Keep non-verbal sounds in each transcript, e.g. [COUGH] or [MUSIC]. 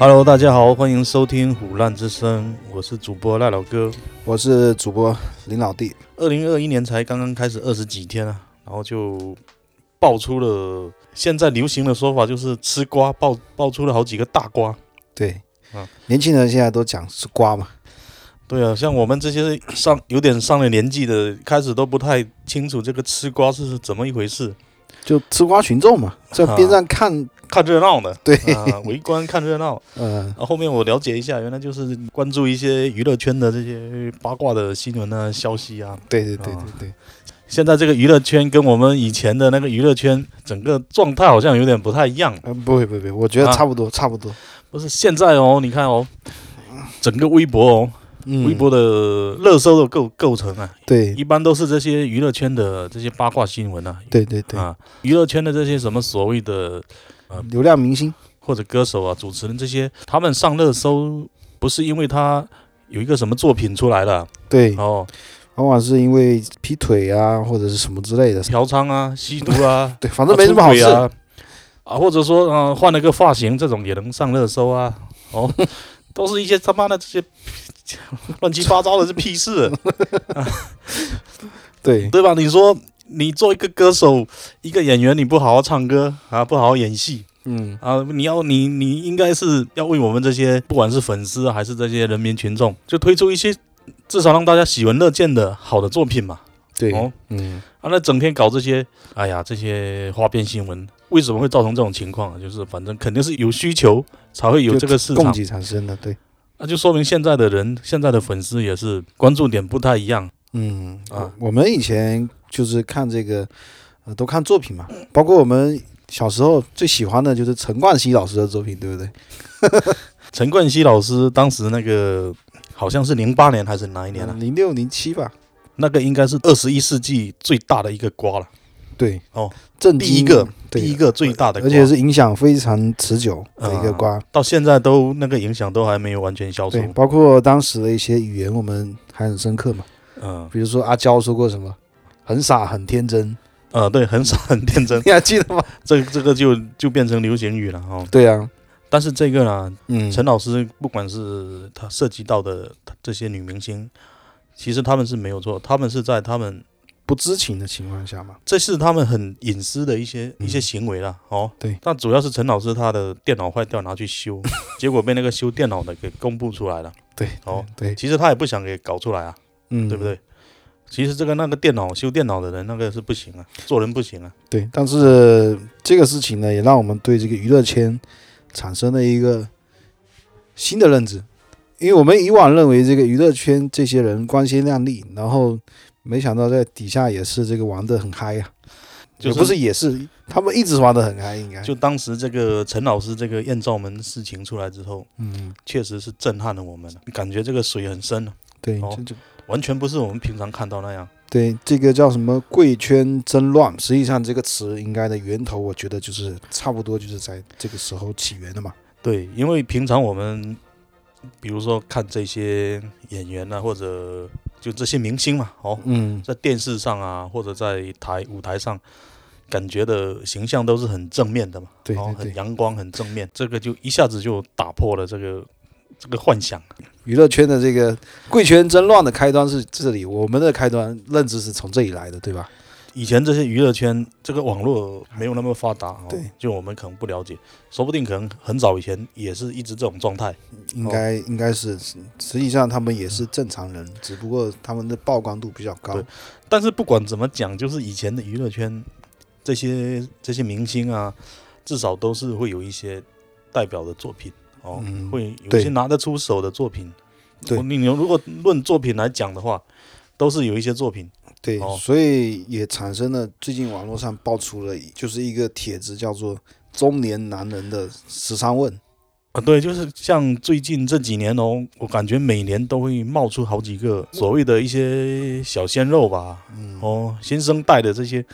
Hello，大家好，欢迎收听虎烂之声，我是主播赖老哥。我是主播林老弟。二零二一年才刚刚开始二十几天啊，然后就爆出了现在流行的说法，就是吃瓜爆爆出了好几个大瓜。对，啊年轻人现在都讲吃瓜嘛，对啊，像我们这些上有点上了年纪的，开始都不太清楚这个吃瓜是怎么一回事，就吃瓜群众嘛，在边上看，看热闹的，对，啊，围观看热闹。[LAUGHS] 嗯，然后后面我了解一下，原来就是关注一些娱乐圈的这些八卦的新闻啊、消息啊。对对对啊对对，现在这个娱乐圈跟我们以前的那个娱乐圈整个状态好像有点不太一样。嗯，不会不会，我觉得啊差不多差不多。不是现在哦，你看哦，整个微博哦，嗯，微博的热搜的构构成啊，对一般都是这些娱乐圈的这些八卦新闻啊。对对对，啊，娱乐圈的这些什么所谓的流量明星，或者歌手啊、主持人这些，他们上热搜不是因为他有一个什么作品出来了对，哦，往往是因为劈腿啊或者是什么之类的，嫖娼啊、吸毒啊，[LAUGHS] 对，反正没什么好事。啊啊，啊，或者说嗯、呃换了个发型，这种也能上热搜啊。哦，[LAUGHS] 都是一些他妈的这些 [LAUGHS] 乱七八糟的，这屁事，对。对吧？你说你做一个歌手、一个演员，你不好好唱歌啊，不好好演戏嗯，啊，你要你你应该是要为我们这些不管是粉丝啊还是这些人民群众，就推出一些至少让大家喜闻乐见的好的作品嘛。对，哦，嗯，啊，那整天搞这些，哎呀，这些花边新闻，为什么会造成这种情况啊？就是反正肯定是有需求才会有这个市场，供给产生的，对，那就说明现在的人，现在的粉丝也是关注点不太一样。嗯啊啊，我们以前就是看这个，呃，都看作品嘛，包括我们小时候最喜欢的就是陈冠希老师的作品，对不对？[LAUGHS] 陈冠希老师当时那个好像是零八年还是哪一年啊？零六零七吧，那个应该是二十一世纪最大的一个瓜了，对，哦，震第一个第一个最大的瓜，而且是影响非常持久的一个瓜。到现在都那个影响都还没有完全消除对，。包括当时的一些语言，我们还很深刻嘛。嗯比如说阿娇说过什么，很傻很天真，呃，对，很傻很天真，[LAUGHS] 你还记得吗？这这个就就变成流行语了哦。对啊，但是这个呢，嗯，陈老师不管是他涉及到的这些女明星，其实他们是没有错，他们是在他们不知情的情况下嘛。这是他们很隐私的一些、一些行为啦。哦。对但主要是陈老师他的电脑坏掉拿去修，[LAUGHS] 结果被那个修电脑的给公布出来了。对，哦，对，其实他也不想给搞出来啊，嗯，对不？对？其实这个那个电脑修电脑的人那个是不行啊，做人不行啊。对，但是这个事情呢，也让我们对这个娱乐圈产生了一个新的认知，因为我们以往认为这个娱乐圈这些人光鲜亮丽，然后没想到在底下也是这个玩的很嗨呀、就是不是也是，他们一直玩的很嗨，应该就当时这个陈老师这个艳照门事情出来之后，嗯，确实是震撼了我们，感觉这个水很深啊，对，哦这就完全不是我们平常看到那样。对这个叫什么贵圈争乱，实际上这个词应该的源头，我觉得就是差不多就是在这个时候起源的嘛。对，因为平常我们比如说看这些演员啊，或者就这些明星嘛，哦，嗯，在电视上啊，或者在台舞台上，感觉的形象都是很正面的嘛，哦，对对对很阳光、很正面，这个就一下子就打破了这个这个幻想。娱乐圈的这个贵圈争乱的开端是这里，我们的开端认知是从这里来的，对吧？以前这些娱乐圈，这个网络没有那么发达，哦、对，就我们可能不了解，说不定可能很早以前也是一直这种状态。应该、应该是，实际上他们也是正常人，只不过他们的曝光度比较高。但是不管怎么讲，就是以前的娱乐圈这些这些明星啊，至少都是会有一些代表的作品哦，嗯会有一些拿得出手的作品。对你如果论作品来讲的话，都是有一些作品。对，哦所以也产生了最近网络上爆出了就是一个帖子，叫做“中年男人的十三问啊，对，就是像最近这几年哦，我感觉每年都会冒出好几个所谓的一些小鲜肉吧，嗯，哦，新生代的这些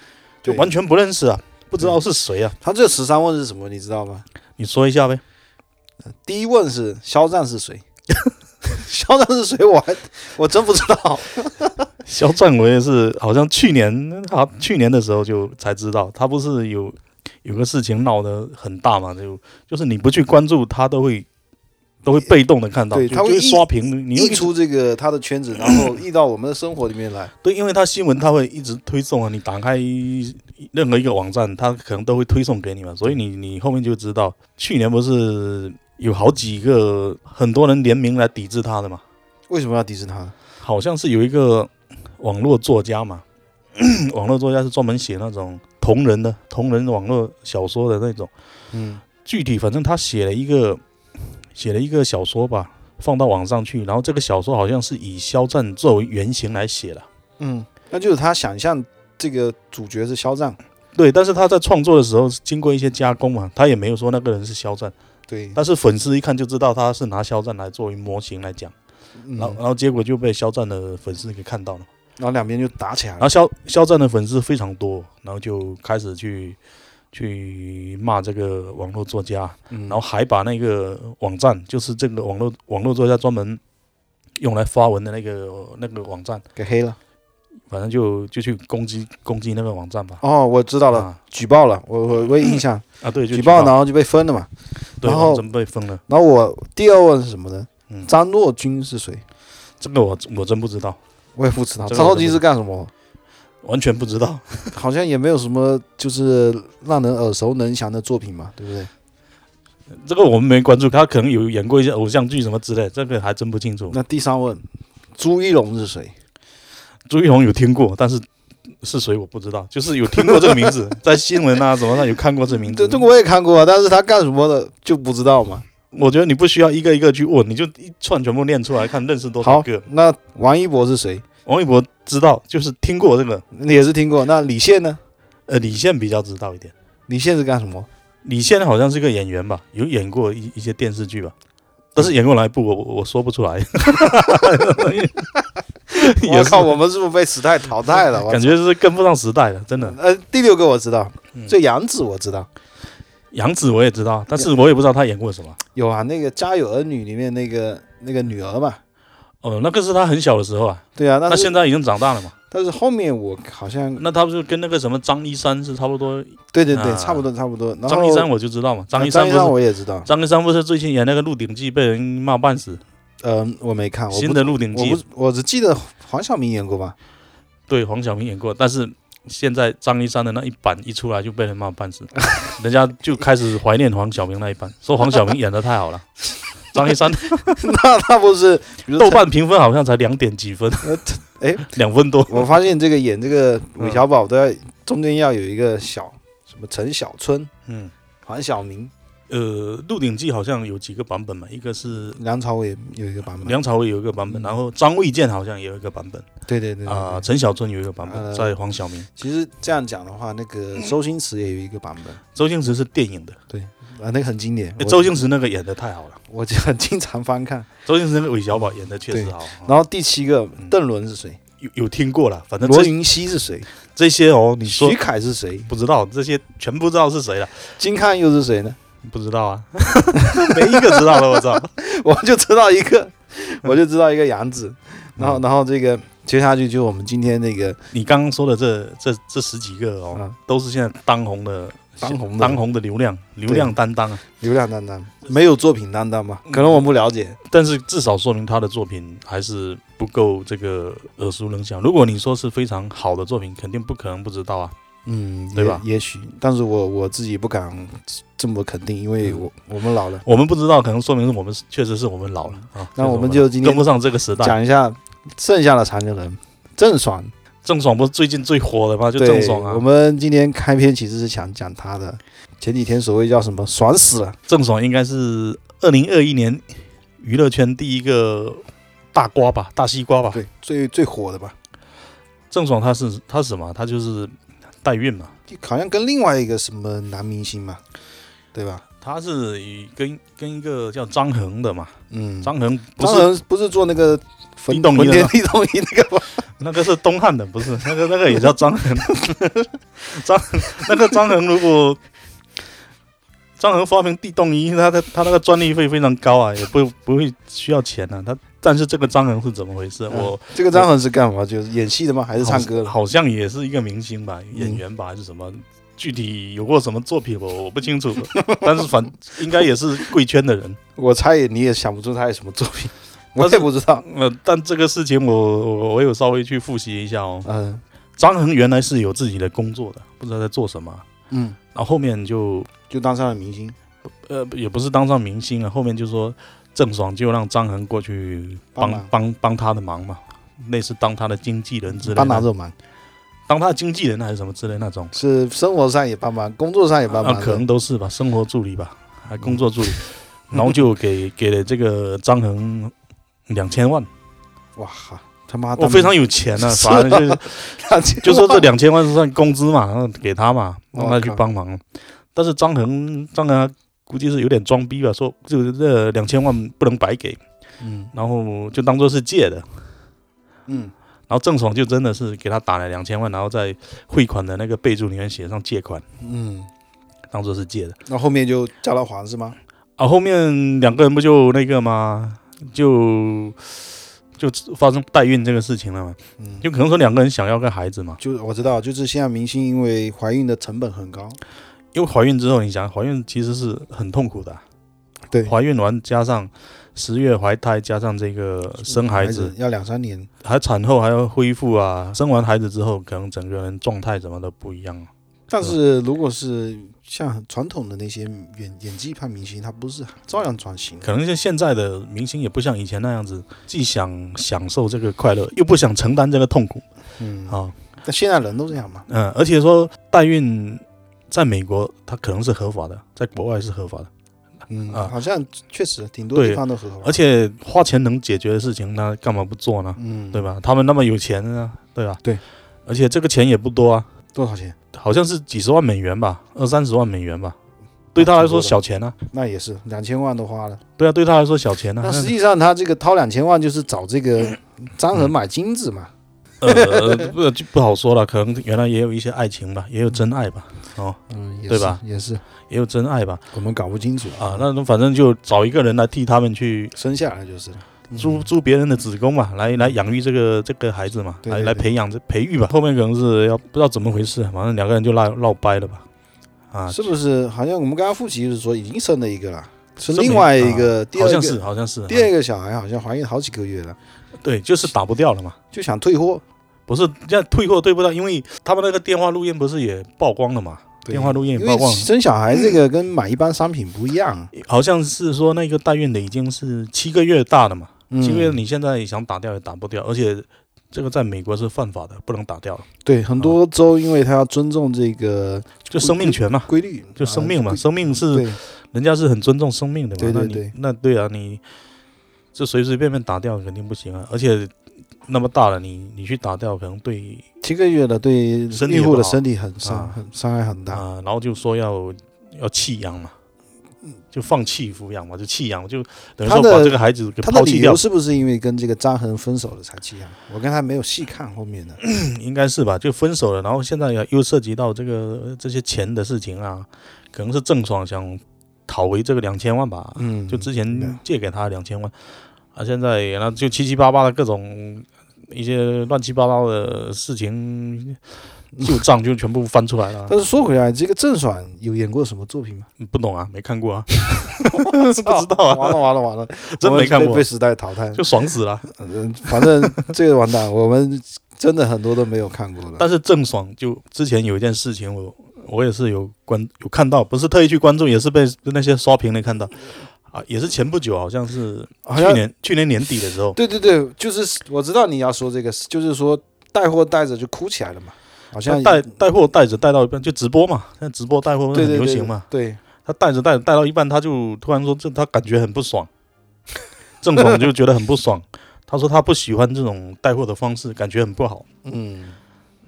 就完全不认识啊，不知道是谁啊，他这十三问是什么，你知道吗？你说一下呗。第一问是肖战是谁？[LAUGHS] 肖战是谁？我还我真不知道。肖战我也是，好像去年他去年的时候就才知道，他不是有有个事情闹得很大嘛，就就是你不去关注他，都会都会被动的看到，对他会刷屏，你一出这个他的圈子，然后 [COUGHS] 溢到我们的生活里面来。对，因为他新闻他会一直推送啊，你打开任何一个网站，他可能都会推送给你嘛，所以你你后面就知道，去年不是有好几个很多人联名来抵制他的嘛，为什么要抵制他？好像是有一个网络作家嘛，[CLEARS THROAT] 网络作家是专门写那种同人的同人网络小说的那种，嗯具体反正他写了一个写了一个小说吧，放到网上去，然后这个小说好像是以肖战作为原型来写的。嗯，那就是他想象这个主角是肖战。对，但是他在创作的时候是经过一些加工嘛，他也没有说那个人是肖战，对，但是粉丝一看就知道他是拿肖战来作为模型来讲，嗯然后然后结果就被肖战的粉丝给看到了，然后两边就打起来了然后。肖肖战的粉丝非常多，然后就开始去去骂这个网络作家，嗯，然后还把那个网站，就是这个网络网络作家专门用来发文的那个那个网站，给黑了。反正就就去攻击攻击那个网站吧。哦，我知道了，啊举报了，我我我有印象，[COUGHS] 啊，对，就举报，然后就被封了嘛。对，然后网站被封了。然后我第二问是什么呢？嗯，张若昀是谁？这个我我真不知道，我也不知道。这个张若昀是干什么？完全不知道。[LAUGHS] 好像也没有什么就是让人耳熟能详的作品嘛，对不对？这个我们没关注，他可能有演过一些偶像剧什么之类，这个还真不清楚。那第三问，朱一龙是谁？朱一龙有听过，但是是谁我不知道，就是有听过这个名字，[LAUGHS] 在新闻啊什么上有看过这名字。这这个我也看过啊，但是他干什么的就不知道嘛。我觉得你不需要一个一个去问，你就一串全部念出来看，认识多少好个。，那王一博是谁？王一博知道，就是听过这个。你也是听过。那李现呢？呃，李现比较知道一点。李现是干什么？李现好像是个演员吧，有演过一一些电视剧吧，但是演过哪一部我我我说不出来。[LAUGHS] 我靠，我们是不是被时代淘汰了？感觉是跟不上时代了，真的。呃，第六个我知道，嗯这杨紫我知道杨紫我也知道，但是我也不知道她演过什么。有啊，那个《家有儿女》里面那个那个女儿嘛，哦，那个是她很小的时候啊，对啊，那但是现在已经长大了嘛。但是后面我好像那他不是跟那个什么张一山是差不多？对对对，啊差不多差不多。然后张一山我就知道嘛，张一山我也知道，张一山不是最近演那个《鹿鼎记》被人骂半死，嗯，我没看，新的《鹿鼎记我》不我只记得黄晓明演过吧？对黄晓明演过，但是现在张一山的那一版一出来就被人骂半死，人家就开始怀念黄晓明那一版，[LAUGHS] 说黄晓明演的太好了。张一山 [LAUGHS] 那那不是豆瓣评分好像才两点几分，[LAUGHS] 哎，两分多。我发现这个演这个韦嗯小宝都要中间要有一个小什么陈小春、嗯，黄晓明、呃，《鹿鼎记》好像有几个版本嘛，一个是梁朝伟有一个版本。梁朝伟有一个版本，嗯。然后张卫健好像也有一个版本。对对对对啊，对陈小春有一个版本，呃在黄晓明，其实这样讲的话，那个周星驰也有一个版本。周星驰是电影的，啊，那个很经典。周星驰那个演的太好了，我就很经常翻看。周星驰那个韦小宝演的确实好。啊然后第七个邓伦是谁？有有听过了，反正罗云熙是谁？这些哦，你说徐凯是谁？不知道，这些全不知道是谁了，金瀚又是谁呢？不知道啊，[LAUGHS] 没一个知道的，我操！[LAUGHS] 我就知道一个，嗯 [LAUGHS] 我就知道一个杨紫。然后，然后这个接下去就我们今天那个你刚刚说的这这这十几个哦，啊都是现在当红的当红的当红的流量流量担当啊，流量担当，没有作品担当吧？可能我们不了解。但是至少说明他的作品还是不够这个耳熟能详。如果你说是非常好的作品，肯定不可能不知道啊。嗯，对吧也也许，但是我我自己不敢这么肯定，因为嗯我我们老了。我们不知道，可能说明是我们确实是我们老了啊。那我们就今天跟不上这个时代。讲一下剩下的残疾人，郑爽。郑爽不是最近最火的吗？就，郑爽啊我。们今天开篇其实是想讲她的，前几天所谓叫什么“爽死了郑爽应该是二零二一年娱乐圈第一个大瓜吧，大西瓜”，吧。对，最最火的吧？郑爽她是她是什么？她就是代孕嘛。好像跟另外一个什么男明星嘛，对吧？她是跟跟一个叫张恒的嘛，嗯，张恒不张是恒不是做那个地动仪地动仪那个吗？[LAUGHS] 那个是东汉的，不是那个那个也叫张衡。张那个张衡如果张衡发明地动仪，他的他那个专利费非常高啊，也不不会需要钱啊。他但是这个张衡是怎么回事？我这个张衡是干嘛？就是演戏的吗？还是唱歌的？好好像也是一个明星吧，演员吧，还是什么？具体有过什么作品我我不清楚，[LAUGHS] 但是反应该也是贵圈的人。[LAUGHS] 我猜也你也想不出他有什么作品，我也不知道。呃，但这个事情我我我有稍微去复习一下哦。嗯张恒原来是有自己的工作的，不知道在做什么，嗯，然后后面就就当上了明星，呃也不是当上明星了，后面就说郑爽就让张恒过去帮帮帮帮他的忙嘛，类似当他的经纪人之类的，帮哪种忙？当他的经纪人还是什么之类那种。是生活上也帮忙，工作上也帮啊，忙。可能都是吧，生活助理吧，还工作助理，然后就给给了这个张恒两千万，哇哈，他妈，我非常有钱呢、是反正就是 [LAUGHS] 他就说这两千万是算工资嘛，然后给他嘛，让他去帮忙。但是张恒张恒估计是有点装逼吧，说就是这两千万不能白给，嗯然后就当做是借的。嗯，然后郑爽就真的是给他打了两千万，然后在汇款的那个备注里面写上借款，嗯，当做是借的。那后面就叫他还是吗？啊，后面两个人不就那个吗？就就发生代孕这个事情了嘛？嗯，就可能说两个人想要个孩子嘛，就我知道，就是现在明星因为怀孕的成本很高，因为怀孕之后，你想怀孕其实是很痛苦的啊、对，怀孕完加上十月怀胎，加上这个生孩子，要两三年。还产后还要恢复啊，生完孩子之后，可能整个人状态什么都不一样了。但是如果是像传统的那些演演技派明星，他不是照样转型。可能像现在的明星也不像以前那样子，既想享受这个快乐，又不想承担这个痛苦嗯，啊。那现在人都这样嘛？嗯，而且说代孕在美国它可能是合法的，在国外是合法的，嗯，啊好像确实挺多地方都合法。而且花钱能解决的事情，那干嘛不做呢？嗯，对？吧？他们那么有钱呢，对吧？对，而且这个钱也不多啊，多少钱？好像是几十万美元吧，二三十万美元吧，对他来说小钱啊。那也是两千万都花了。对啊，对他来说小钱啊。那实际上他这个掏两千万就是找这个张恒买金子嘛。呃不就不好说了，可能原来也有一些爱情吧，也有真爱吧，哦，嗯，也对吧是也是，也有真爱吧，我们搞不清楚啊，那反正就找一个人来替他们去生下来就是了。租租别人的子宫嘛，来来养育这个这个孩子嘛，来对对对来培养这培育吧。后面可能是要不知道怎么回事，反正两个人就闹闹掰了吧，啊，是不是？好像我们刚刚复习就是说已经生了一个了，是生另外一个第二个好像是好像是第二个小孩好像怀孕好几个月了，对，就是打不掉了嘛。就想退货。不是，这样退货退不到，因为他们那个电话录音不是也曝光了嘛？电话录音也曝光了，生小孩这个跟买一般商品不一样，好像是说那个代孕的已经是七个月大了嘛，嗯七个月你现在想打掉也打不掉，而且这个在美国是犯法的，不能打掉，对很多州，因为他要尊重这个就生命权嘛，规律，就生命嘛，啊生命是人家是很尊重生命的嘛，那你对。对对那对啊，你这随随便便打掉肯定不行啊，而且那么大了，你你去打掉可能对七个月了，对身体也孕妇的身体很伤啊。很伤害很大。啊，然后就说要要弃养嘛，就放弃抚养嘛，就弃养，就等于说把这个孩子给抛弃掉是不是因为跟这个张恒分手了才弃养？我跟他没有细看后面的。[COUGHS] 应该是吧？就分手了，然后现在又涉及到这个这些钱的事情啊，可能是郑爽想讨回这个两千万吧，嗯，就之前借给他两千万，啊，现在然后就七七八八的各种一些乱七八糟的事情，[LAUGHS] 旧账就全部翻出来了。但是说回来，这个郑爽有演过什么作品吗？不懂啊，没看过啊，[LAUGHS] 不知道啊，完了完了完了，真没看过被被，时代淘汰。就爽死了。嗯，反正这个完蛋，我们真的很多都没有看过了。但是郑爽就之前有一件事情我，我也是有关有看到，不是特意去关注，也是被那些刷屏的看到啊，也是前不久，好像是去年去年年底的时候，对对对，就是我知道你要说这个，就是说带货带着就哭起来了嘛，好像带带货带着带到一半就直播嘛，现在直播带货很流行嘛，对，他带着带着带到一半，他就突然说这他感觉很不爽，郑爽就觉得很不爽，[LAUGHS] 他说他不喜欢这种带货的方式，感觉很不好。嗯。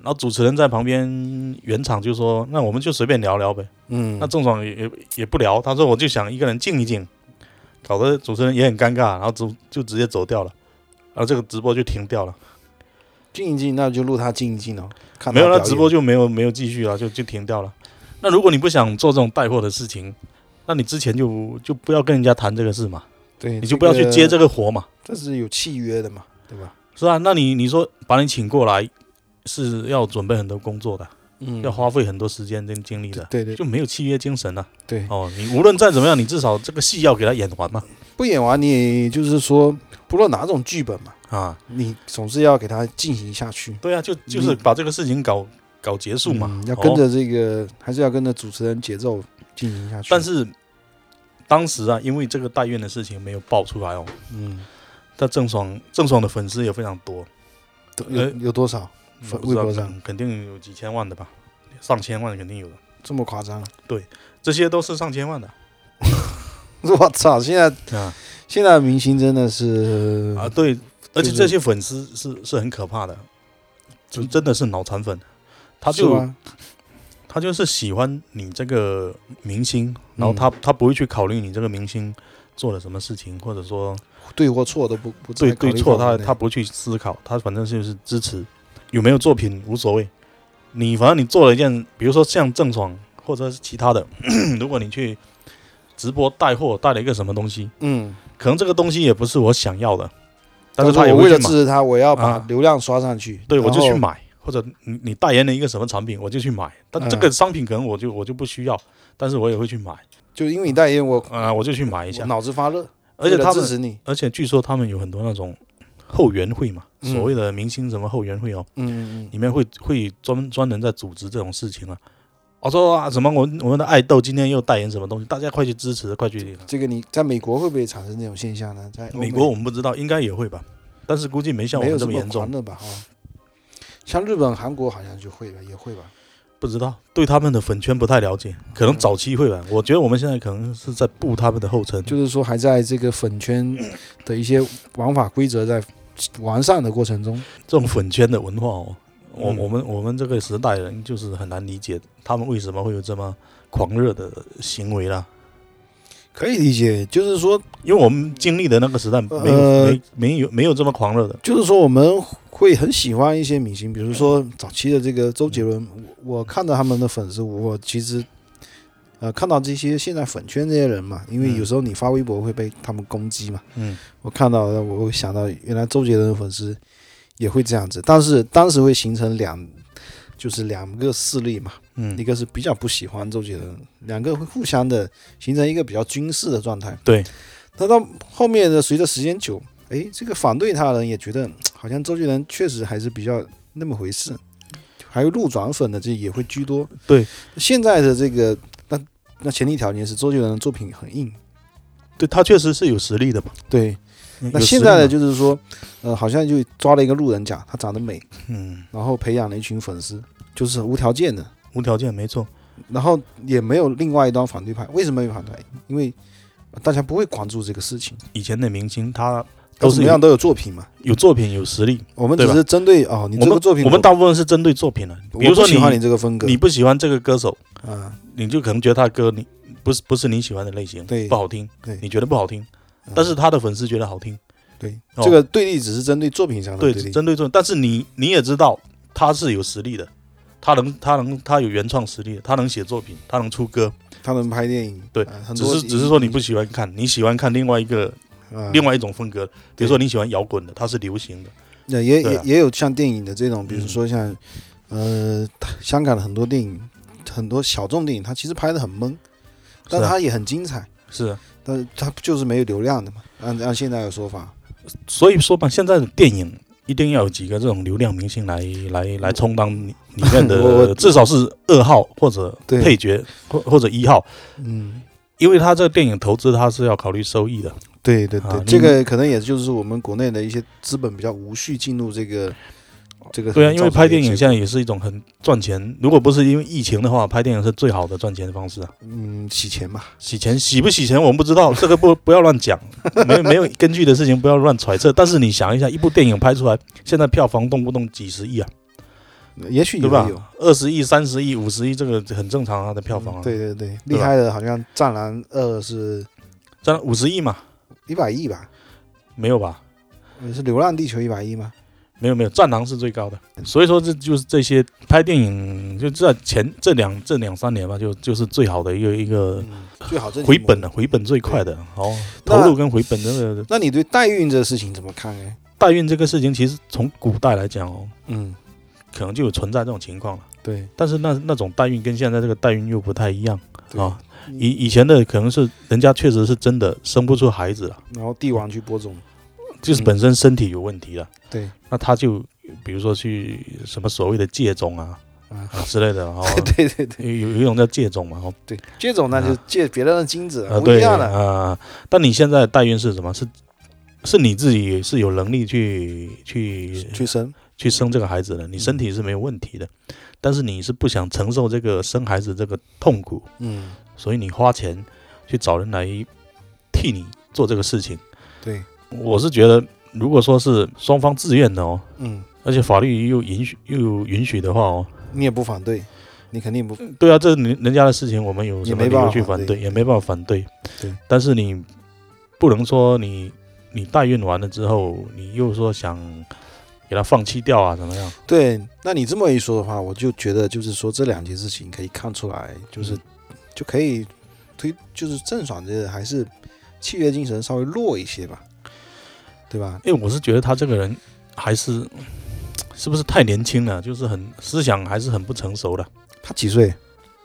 然后主持人在旁边原场就说：“那我们就随便聊聊呗。”嗯，那郑爽也也也不聊，他说我就想一个人静一静，搞得主持人也很尴尬，然后就就直接走掉了，然后这个直播就停掉了，静一静，那就录他静一静哦。看没有，那直播就没有没有继续了，就就停掉了。那如果你不想做这种带货的事情，那你之前就就不要跟人家谈这个事嘛，对，你就不要去接这个。活嘛。这是有契约的嘛，对吧？是啊，那你你说把你请过来是要准备很多工作的，嗯要花费很多时间跟精力的，对对就没有契约精神了、对，哦，你无论再怎么样，你至少这个戏要给他演完嘛。不演完你就是说，不论哪种剧本嘛，啊，你总是要给他进行下去。对啊，就就是把这个事情搞搞结束嘛，嗯要跟哦着这个，还是要跟着主持人节奏进行下去。但，是当时啊，因为这个代孕的事情没有爆出来哦，嗯，但郑爽郑爽的粉丝也非常多，有呃有多少微博上肯肯定有几千万的吧，上千万肯定有的，这么夸张？对这些都是上千万的 [LAUGHS] 我操！现在啊现在的明星真的是啊，对，而且这些粉丝是是很可怕的，就真的是脑残粉，他就？他就是喜欢你这个明星，然后嗯。他他不会去考虑你这个明星做了什么事情，或者说对或错都不不对对错，他他不去思考，他反正就是支持，有没有作品无所谓。你反正你做了一件，比如说像郑爽或者是其他的，[CLEARS THROAT] 如果你去直播带货带了一个什么东西，嗯，可能这个东西也不是我想要的，但是是我为他也为，了支持他，我要把啊。流量刷上去，对我就。去买，或者你你代言了一个什么产品，我就去买，但嗯。这个商品可能我就我就不需要，但是我也会去买，就因为你代言我，啊、我就去买一下，脑子发热，而且他们支持你，而且据说他们有很多那种后援会嘛，嗯。所谓的明星什么后援会哦，嗯嗯里面会会专专人在组织这种事情啊。我说啊，什么我我们的爱豆今天又代言什么东西，大家快去支持，快去。嗯，这个你在美国会不会产生这种现象呢？在美美国我们不知道，应该也会吧，但是估计没像我们这么严重吧？哈，像日本、韩国好像就会吧，也会吧。不知道对他们的粉圈不太了解，可能早期会吧。[LAUGHS] 我觉得我们现在可能是在步他们的后尘，就是说还在这个粉圈的一些玩法规则在完善的过程中。这种粉圈的文化哦，我嗯。我们我们这个时代人就是很难理解他们为什么会有这么狂热的行为啦。可以理解，就是说，因为我们经历的那个时代没有、呃没没有没有这么狂热的，就是说我们会很喜欢一些明星，比如说早期的这个周杰伦，我我看到他们的粉丝，我其实呃看到这些现在粉圈这些人嘛，因为嗯。有时候你发微博会被他们攻击嘛，嗯。我看到了，我会想到原来周杰伦的粉丝也会这样子，但是当时会形成两，就是两个势力嘛，嗯一嗯，个是比较不喜欢周杰伦，两个会互相的形成一个比较军事的状态。对，那到后面的随着时间久，哎，这个反对他的人也觉得好像周杰伦确实还是比较那么回事，还有路转粉的这也会居多。对，现在的这个那那前提条件是周杰伦的作品很硬。对他确实是有实力的嘛。对，那现在呢就是说，呃，好像就抓了一个路人甲，他长得美，嗯。然后培养了一群粉丝，就是无条件的，无条件没错，然后也没有另外一端反对派。为什么有反对？因为呃大家不会关注这个事情，以前的明星他都是有都怎么样都有作品嘛。有作品有实力，我们只是针对哦，你这个作品我们大部分是针对作品的，比如说你喜欢你这个风格，你不喜欢这个歌手，啊，你就可能觉得他的歌你不是不是你喜欢的类型，对。不好听，对。你觉得不好听，嗯但是他的粉丝觉得好听，对哦。这个对立只是针对作品上的对，对立，针对作，但是你你也知道他是有实力的，他能他能他有原创实力的，他能写作品，他能出歌，他能拍电影，对啊只是只是说你不喜欢看，你喜欢看另外一个啊。另外一种风格，比如说你喜欢摇滚的，它是流行的，那也啊。也也有像电影的这种，比如嗯。说像呃香港的很多电影，很多小众电影，它其实拍的很闷，但是啊。它也很精彩，是啊，但是它就是没有流量的嘛。按按现在的说法，所以说吧，现在的电影一定要有几个这种流量明星来来来充当里里面的，[LAUGHS] 至少是二号或者对。配角或或者一号，嗯，因为他这个电影投资他是要考虑收益的，对对对，啊这个可能也就是我们国内的一些资本比较无序进入这个这个。对啊，因为拍电影现在在也是一种很赚钱，如果不是因为疫情的话，拍电影是最好的赚钱的方式啊。嗯洗钱嘛，洗钱洗不洗钱我们不知道，[LAUGHS] 这个不不要乱讲，没有没有根据的事情不要乱揣测。但是你想一下，一部电影拍出来，现在票房动不动几十亿啊，也许有吧。？二十亿、三十亿、五十亿，这个很正常啊的票房啊。，对对对，对厉害的好像《战狼二》是这样五十亿嘛，一百亿吧？没有吧？呃是《流浪地球》一百亿吗？没有没有，战狼是最高的。所以说这就是这些拍电影，就在前这两这两三年吧，就就是最好的一个一个嗯，最好回本的，回本最快的哦，投入跟回本这个那你对代孕这个事情怎么看呢？代孕这个事情，其实从古代来讲哦，嗯，可能就有存在这种情况了。对但是那那种代孕跟现在这个代孕又不太一样啊。以以前的可能是人家确实是真的生不出孩子了，然后帝王去播种，就是嗯。本身身体有问题了，对。那他就比如说去什么所谓的借种啊啊，啊之类的哦，[LAUGHS] 对对对。有有一种叫借种嘛哦，对，借种那就啊借别人的精子，不一样的。啊，但你现在代孕是什么？是是你自己是有能力去去去生，去生这个孩子的，你身体是没有问题的，但是你是不想承受这个生孩子这个痛苦，嗯，所以你花钱去找人来替你做这个事情。对，我是觉得，如果说是双方自愿的哦，嗯，而且法律又允许又允许的话哦，你也不反对，你肯定不，对啊，这人人家的事情，我们有也没办什么理由法去反对？也没办法反对。对，但是你不能说你你代孕完了之后，你又说想给他放弃掉啊，怎么样？对。那你这么一说的话，我就觉得就是说这两件事情可以看出来，就是、嗯就可以推，就是郑爽这个还是契约精神稍微弱一些吧，对吧？因为我是觉得他这个人还是是不是太年轻了，就是很思想还是很不成熟的。他几岁？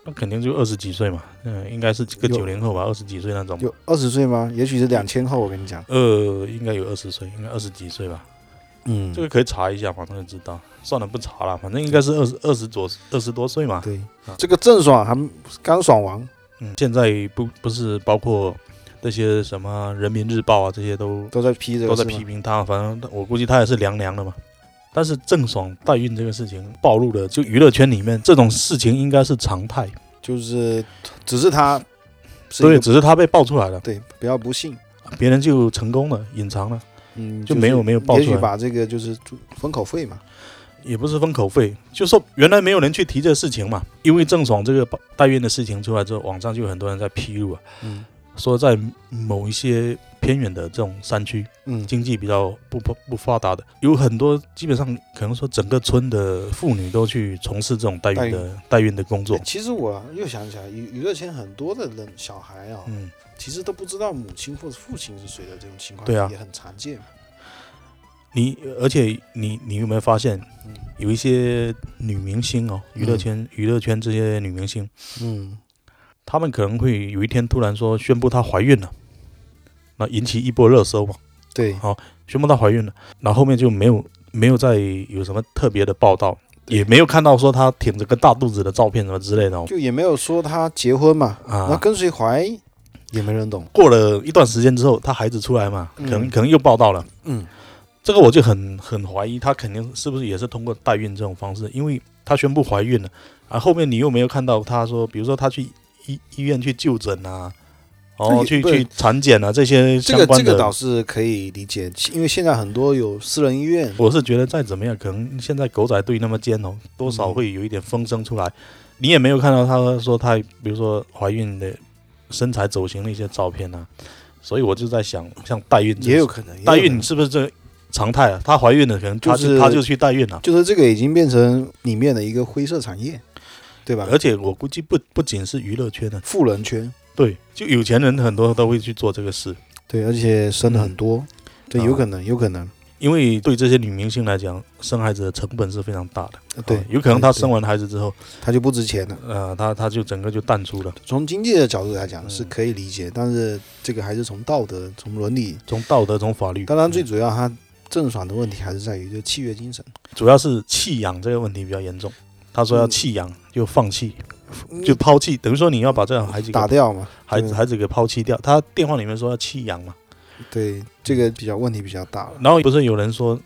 那肯定就二十几岁嘛，嗯，应该是个九零后吧，二十几岁那种。有二十岁吗？也许是两千后，我跟你讲。呃，应该有二十岁，应该二十几岁吧。嗯这个可以查一下，马上就知道。算了，不查了，反正应该是二十二十左二十多岁嘛。对啊，这个郑爽还刚爽完，嗯，现在不不是包括这些什么人民日报啊，这些都都在批这个，都在批评他。反正我估计他也是凉凉的嘛。但是郑爽代孕这个事情暴露了，就娱乐圈里面这种事情应该是常态。就是只是他是对，只是他被爆出来了，对，不要不信，别人就成功了，隐藏了。嗯，就没有没有爆出来也许把这个就是封口费嘛，也不是封口费，就说原来没有人去提这个事情嘛，因为郑爽这个代孕的事情出来之后，网上就有很多人在披露啊，嗯说在某一些偏远的这种山区，嗯，经济比较不不不发达的，有很多基本上可能说整个村的妇女都去从事这种代代孕的代孕。的工作。欸。其实我又想起来，娱娱乐圈很多的人小孩啊，嗯，其实都不知道母亲或者父亲是谁的这种情况，对啊。也很常见。你而且你你有没有发现嗯。有一些女明星哦，娱乐圈娱乐圈这些女明星，嗯，她们可能会有一天突然说宣布她怀孕了，那引起一波热搜嘛。对，好宣布她怀孕了，然后后面就没有没有再有什么特别的报道，也没有看到说她挺着个大肚子的照片什么之类的、哦。就也没有说她结婚嘛，啊那跟谁怀也没人懂。过了一段时间之后，她孩子出来嘛，可能、嗯可能又报道了。嗯，这个我就很很怀疑，她肯定是不是也是通过代孕这种方式，因为她宣布怀孕了，啊，后面你又没有看到她说，比如说她去医医院去就诊啊，哦，去去产检啊这些这个这相关的。个倒是可以理解，因为现在很多有私人医院，我是觉得再怎么样，可能现在狗仔队那么尖哦，多少会有一点风声出来。你也没有看到他说他，比如说怀孕的身材走形的一些照片啊，所以我就在想，像代孕也有可能代孕是不是这常态啊？她怀孕了，可能她就就是她就去代孕了。就是这个已经变成里面的一个灰色产业，对吧？而且我估计不不仅是娱乐圈的，富人圈，对，就有钱人很多都会去做这个事，对，而且生的很多，对，啊有可能，有可能，因为对这些女明星来讲，生孩子的成本是非常大的。呃对啊，有可能她生完孩子之后，她就不值钱了。呃，她她就整个就淡出了。从经济的角度来讲嗯是可以理解，但是这个还是从道德、从伦理，从道德、从法律，当然最嗯主要她郑爽的问题还是在于这契约精神，主要是弃养这个问题比较严重。他说要嗯弃养，就放弃，就抛弃，等于说你要把这样孩子打掉嘛，孩子孩子给抛弃掉。他电话里面说要弃养嘛，对，这个比较问题比较大了。然后不是有人说，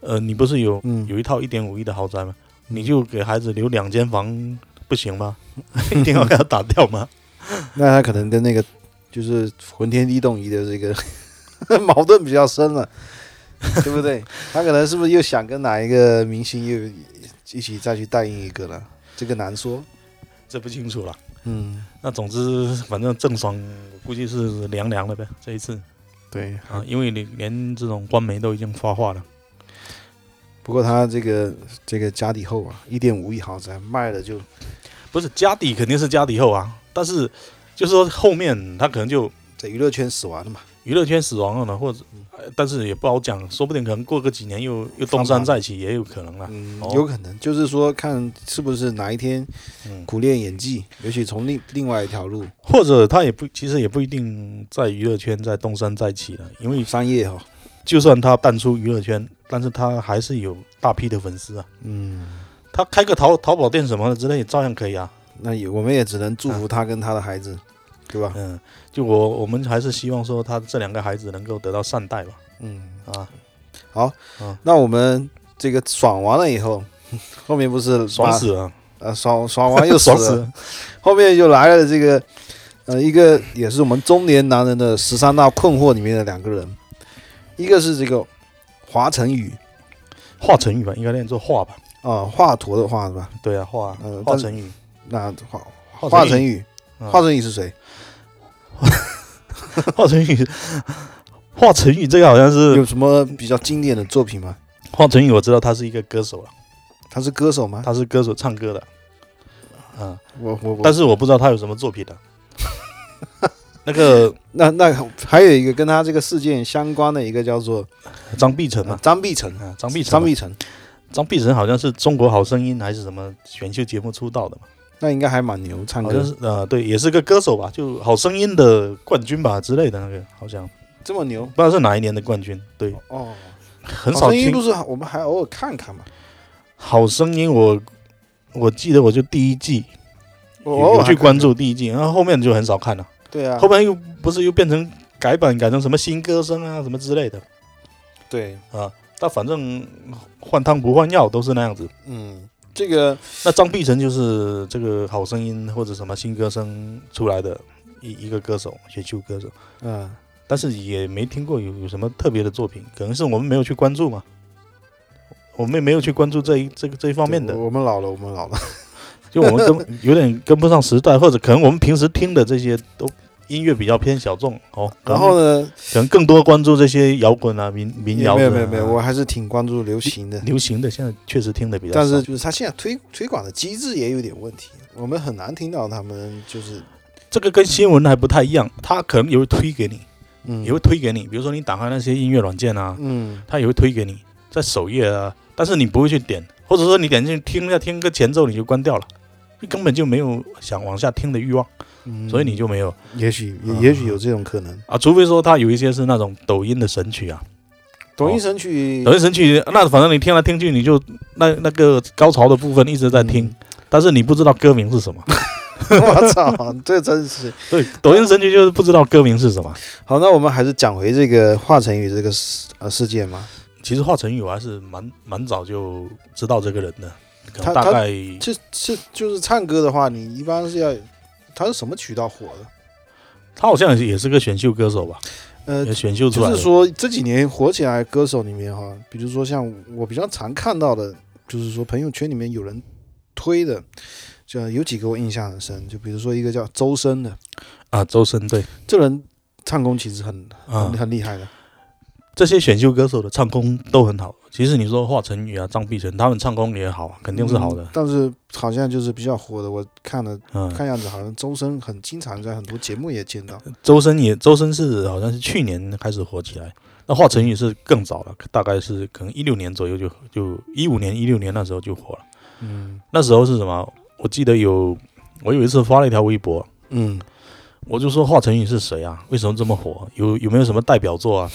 呃，你不是有嗯，有一套一点五亿的豪宅吗？你就给孩子留两间房不行吗？[LAUGHS] 一定要给他打掉吗？[LAUGHS] 那他可能跟那个就是魂天地动仪的这个 [LAUGHS] 矛盾比较深了，对不对？他可能是不是又想跟哪一个明星又一起再去代孕一个了？这个难说。这不清楚了。嗯，那总之，反正郑爽我估计是凉凉了呗，这一次对啊，因为你连这种官媒都已经发话了。不过他这个这个家底厚啊，一点五亿豪宅卖了就不是家底肯定是家底厚啊，但是就是说后面他可能就在娱乐圈死完了嘛。娱乐圈死亡了呢，或者，呃但是也不好讲，说不定可能过个几年又又东山再起，也有可能啦。嗯，哦有可能，就是说看是不是哪一天嗯，苦练演技，也许从另另外一条路或者他也不，其实也不一定在娱乐圈在东山再起了，因为商业哈。就算他淡出娱乐圈，但是他还是有大批的粉丝啊。嗯，他开个淘淘宝店什么的之类，照样可以啊。那也我们也只能祝福他跟他的孩子，对吧？嗯，就我我们还是希望说他这两个孩子能够得到善待吧。嗯，啊，好那我们这个爽完了以后，[LAUGHS] 后面不是爽死了，呃，爽爽完又死 [LAUGHS] 爽死。了，后面又来了这个，呃，一个也是我们中年男人的十三大困惑里面的两个人，一个是这个华晨宇。华晨宇吧，应该念作华吧？啊，华佗的华是吧？对啊，华呃华晨宇，那华华晨宇，华晨宇是谁？[LAUGHS] 华晨宇，华晨宇这个好像是有什么比较经典的作品吗？华晨宇，我知道他是一个歌手了，他是歌手吗？他是歌手唱歌的，嗯，我我我，但是我不知道他有什么作品的。[LAUGHS] 那个 [LAUGHS] 那那还有一个跟他这个事件相关的一个叫做张碧晨呃嘛，张碧晨，啊，张碧晨，张碧晨，张碧晨好像是中国好声音还是什么选秀节目出道的嘛，那应该还蛮牛，唱歌。是呃对，也是个歌手吧，就好声音的冠军吧之类的那个，好像。这么牛？不知道是哪一年的冠军，对，哦。很少听好声音不是我们还偶尔看看嘛，好声音我，我记得我就第一季我有有去关注第一季，然后后面就很少看了，对啊，后面又不是又变成改版改成什么新歌声啊什么之类的。对，啊，但反正换汤不换药都是那样子。嗯，这个那张碧晨就是这个好声音或者什么新歌声出来的一一个歌手，选秀歌手，嗯，但是也没听过有有什么特别的作品，可能是我们没有去关注嘛，我们也没有去关注这一这个这一方面的，我们老了，我们老了，就我们跟 [LAUGHS] 有点跟不上时代，或者可能我们平时听的这些都音乐比较偏小众哦，然后呢，可能更多关注这些摇滚啊、民民谣啊、没有没有没有，我还是挺关注流行的，流行的，现在确实听的比较少。但是就是他现在推推广的机制也有点问题，我们很难听到他们就是这个跟新闻还不太一样，他可能也会推给你，嗯。也会推给你。比如说你打开那些音乐软件啊，嗯。他也会推给你在首页啊，但是你不会去点，或者说你点进去听一下，听个前奏你就关掉了，你根本就没有想往下听的欲望，嗯，所以你就没有也许也啊也许有这种可能。啊。除非说他有一些是那种抖音的神曲啊，抖音神曲抖音神曲，那反正你听来听去，你就那那个高潮的部分一直在听，嗯但是你不知道歌名是什么。[LAUGHS] 我操，这真是对，抖音神曲就是不知道歌名是什么。好。那我们还是讲回这个华晨宇这个事呃事件嘛。其实华晨宇我还是蛮蛮早就知道这个人的，可他大概这这就是唱歌的话，你一般是要他是什么渠道火的？他好像也是个选秀歌手吧，呃，选秀出来的。就是说这几年火起来歌手里面哈，比如说像我比较常看到的，就是说朋友圈里面有人推的，就有几个我印象很深，就比如说一个叫周深的，啊，周深对这人唱功其实很啊很，很厉害的。这些选秀歌手的唱功都很好。其实你说华晨宇啊、张碧晨，他们唱功也好啊，肯定是好的嗯。但是好像就是比较火的，我看了嗯，看样子好像周深很经常在很多节目也见到。周深也，周深是好像是去年开始火起来，那华晨宇是更早了，大概是可能一六年左右就就一五年、一六年那时候就火了。嗯那时候是什么？我记得有我有一次发了一条微博，嗯，我就说华晨宇是谁啊？为什么这么火？有有没有什么代表作啊？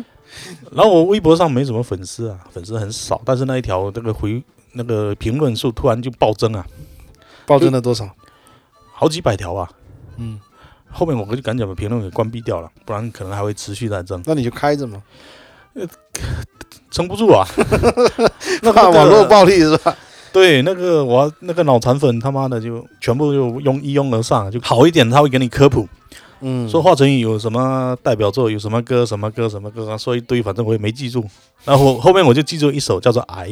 [LAUGHS] 然后我微博上没什么粉丝啊，粉丝很少，但是那一条那个回那个评论数突然就暴增啊，暴增了多少？好几百条啊。嗯，后面我就赶紧把评论给关闭掉了，不然可能还会持续在增，那你就开着嘛，撑不住啊。[LAUGHS] 那网络暴力是吧？对那个我那个脑残粉他妈的就全部就拥一拥而上，就好一点他会给你科普，嗯，说华晨宇有什么代表作，有什么歌，什么歌，什么歌，说一堆，反正我也没记住。然后 [LAUGHS] 后面我就记住一首叫做《癌》，